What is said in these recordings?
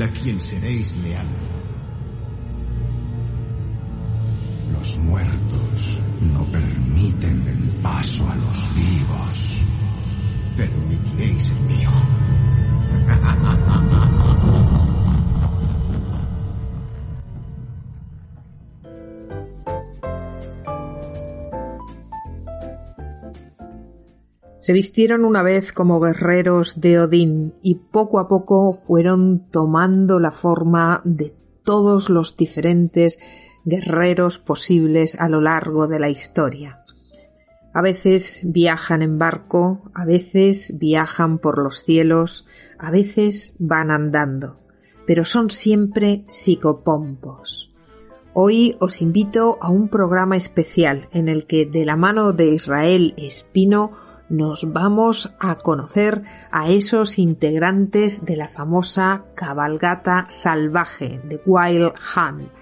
a quien seréis leal. Los muertos no permiten el paso a los vivos. Permitiréis el mío. Se vistieron una vez como guerreros de Odín y poco a poco fueron tomando la forma de todos los diferentes guerreros posibles a lo largo de la historia. A veces viajan en barco, a veces viajan por los cielos, a veces van andando, pero son siempre psicopompos. Hoy os invito a un programa especial en el que de la mano de Israel Espino nos vamos a conocer a esos integrantes de la famosa cabalgata salvaje de Wild Hunt.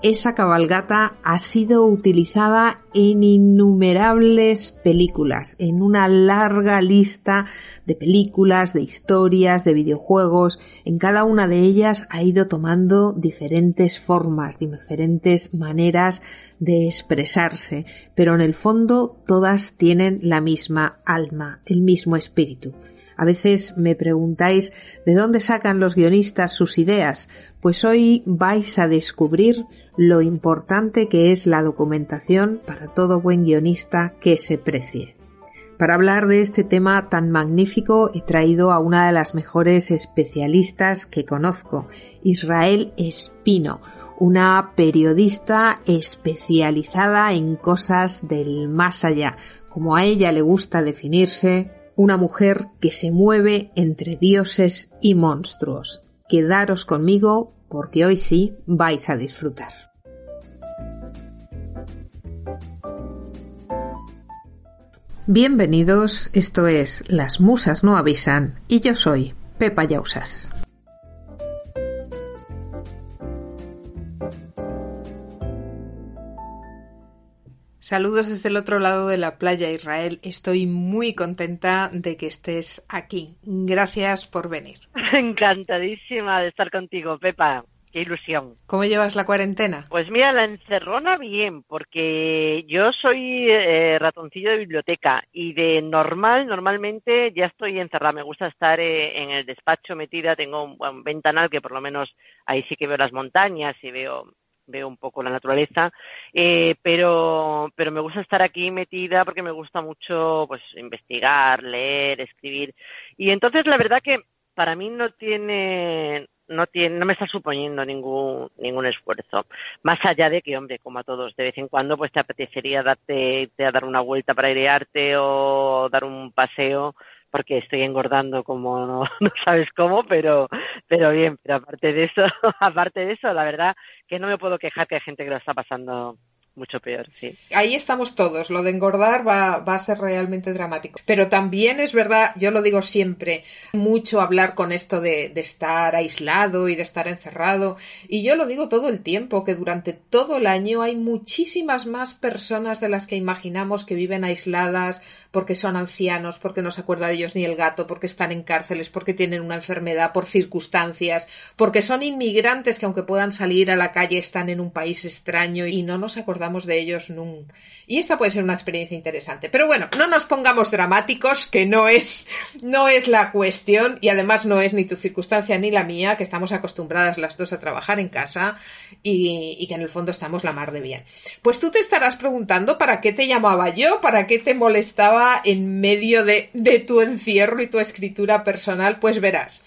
Esa cabalgata ha sido utilizada en innumerables películas, en una larga lista de películas, de historias, de videojuegos. En cada una de ellas ha ido tomando diferentes formas, diferentes maneras de expresarse, pero en el fondo todas tienen la misma alma, el mismo espíritu. A veces me preguntáis de dónde sacan los guionistas sus ideas, pues hoy vais a descubrir lo importante que es la documentación para todo buen guionista que se precie. Para hablar de este tema tan magnífico he traído a una de las mejores especialistas que conozco, Israel Espino, una periodista especializada en cosas del más allá, como a ella le gusta definirse, una mujer que se mueve entre dioses y monstruos. Quedaros conmigo porque hoy sí vais a disfrutar. Bienvenidos, esto es Las Musas no avisan y yo soy Pepa Yausas. Saludos desde el otro lado de la playa Israel. Estoy muy contenta de que estés aquí. Gracias por venir. Encantadísima de estar contigo, Pepa. Qué ilusión. ¿Cómo llevas la cuarentena? Pues mira, la encerrona bien, porque yo soy eh, ratoncillo de biblioteca y de normal, normalmente ya estoy encerrada. Me gusta estar eh, en el despacho metida. Tengo un, un ventanal que por lo menos ahí sí que veo las montañas y veo veo un poco la naturaleza, eh, pero, pero me gusta estar aquí metida porque me gusta mucho pues investigar, leer, escribir. Y entonces la verdad que para mí no tiene, no tiene, no me está suponiendo ningún, ningún esfuerzo. Más allá de que, hombre, como a todos, de vez en cuando pues te apetecería darte, a dar una vuelta para airearte o dar un paseo porque estoy engordando como no, no, sabes cómo, pero, pero bien, pero aparte de eso, aparte de eso, la verdad que no me puedo quejar que hay gente que lo está pasando mucho peor, sí. Ahí estamos todos. Lo de engordar va, a ser realmente dramático. Pero también es verdad, yo lo digo siempre, mucho hablar con esto de, de, estar aislado y de estar encerrado. Y yo lo digo todo el tiempo, que durante todo el año hay muchísimas más personas de las que imaginamos que viven aisladas porque son ancianos, porque no se acuerda de ellos ni el gato, porque están en cárceles, porque tienen una enfermedad, por circunstancias, porque son inmigrantes que aunque puedan salir a la calle están en un país extraño y no nos acordamos de ellos nunca. Y esta puede ser una experiencia interesante. Pero bueno, no nos pongamos dramáticos, que no es, no es la cuestión y además no es ni tu circunstancia ni la mía, que estamos acostumbradas las dos a trabajar en casa y, y que en el fondo estamos la mar de bien. Pues tú te estarás preguntando para qué te llamaba yo, para qué te molestaba en medio de, de tu encierro y tu escritura personal, pues verás.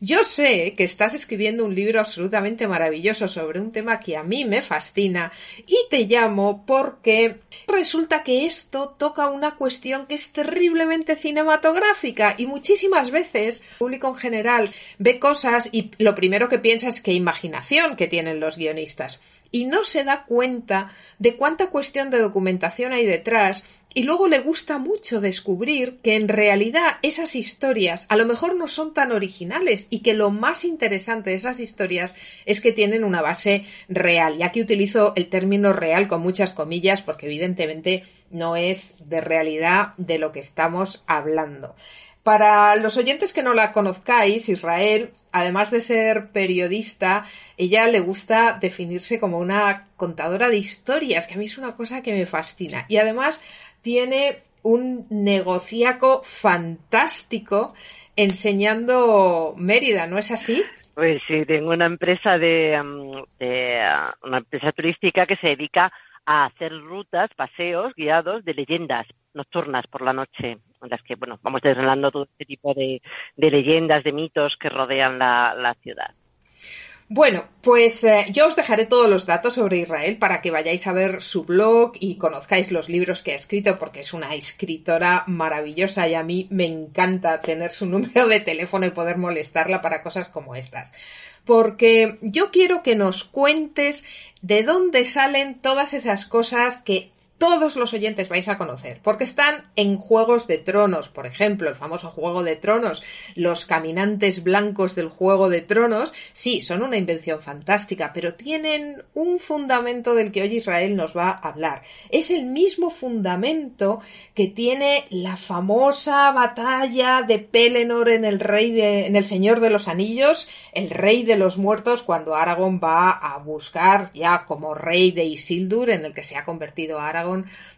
Yo sé que estás escribiendo un libro absolutamente maravilloso sobre un tema que a mí me fascina y te llamo porque resulta que esto toca una cuestión que es terriblemente cinematográfica y muchísimas veces el público en general ve cosas y lo primero que piensa es qué imaginación que tienen los guionistas. Y no se da cuenta de cuánta cuestión de documentación hay detrás y luego le gusta mucho descubrir que en realidad esas historias a lo mejor no son tan originales y que lo más interesante de esas historias es que tienen una base real. Y aquí utilizo el término real con muchas comillas porque evidentemente no es de realidad de lo que estamos hablando. Para los oyentes que no la conozcáis, Israel, además de ser periodista, ella le gusta definirse como una contadora de historias, que a mí es una cosa que me fascina. Y además tiene un negociaco fantástico enseñando Mérida, ¿no es así? Pues sí, tengo una empresa de, mm, uh, una empresa turística que se dedica a hacer rutas, paseos guiados de leyendas nocturnas por la noche, en las que bueno vamos desvelando todo este tipo de, leyendas, de mitos que rodean la ciudad. Bueno, pues eh, yo os dejaré todos los datos sobre Israel para que vayáis a ver su blog y conozcáis los libros que ha escrito porque es una escritora maravillosa y a mí me encanta tener su número de teléfono y poder molestarla para cosas como estas. Porque yo quiero que nos cuentes de dónde salen todas esas cosas que todos los oyentes vais a conocer, porque están en Juegos de Tronos, por ejemplo, el famoso Juego de Tronos, los caminantes blancos del Juego de Tronos, sí, son una invención fantástica, pero tienen un fundamento del que hoy Israel nos va a hablar. Es el mismo fundamento que tiene la famosa batalla de Pelennor en el Rey de, en el Señor de los Anillos, el Rey de los Muertos, cuando Aragorn va a buscar ya como Rey de Isildur, en el que se ha convertido Aragorn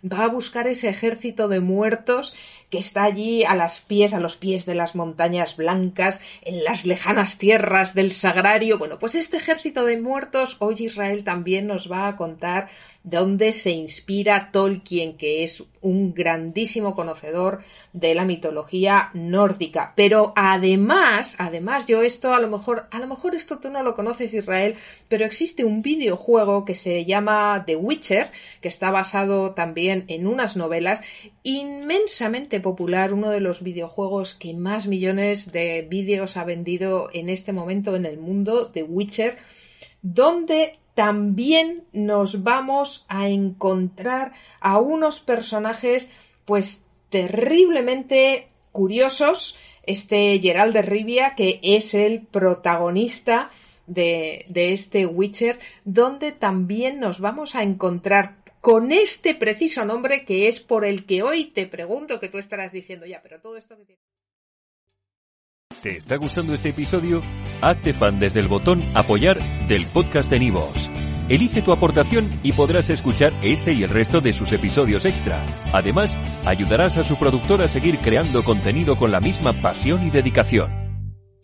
va a buscar ese ejército de muertos que está allí a las pies, a los pies de las montañas blancas, en las lejanas tierras del Sagrario. Bueno, pues este ejército de muertos, hoy Israel también nos va a contar donde se inspira Tolkien, que es un grandísimo conocedor de la mitología nórdica. Pero además, además, yo esto a lo mejor, a lo mejor esto tú no lo conoces, Israel, pero existe un videojuego que se llama The Witcher, que está basado también en unas novelas, inmensamente popular, uno de los videojuegos que más millones de vídeos ha vendido en este momento en el mundo, The Witcher, donde también nos vamos a encontrar a unos personajes pues terriblemente curiosos. Este Gerald de Rivia, que es el protagonista de, de este Witcher, donde también nos vamos a encontrar con este preciso nombre que es por el que hoy te pregunto que tú estarás diciendo ya, pero todo esto que ¿Te está gustando este episodio? Hazte fan desde el botón Apoyar del podcast de Nivos. Elige tu aportación y podrás escuchar este y el resto de sus episodios extra. Además, ayudarás a su productor a seguir creando contenido con la misma pasión y dedicación.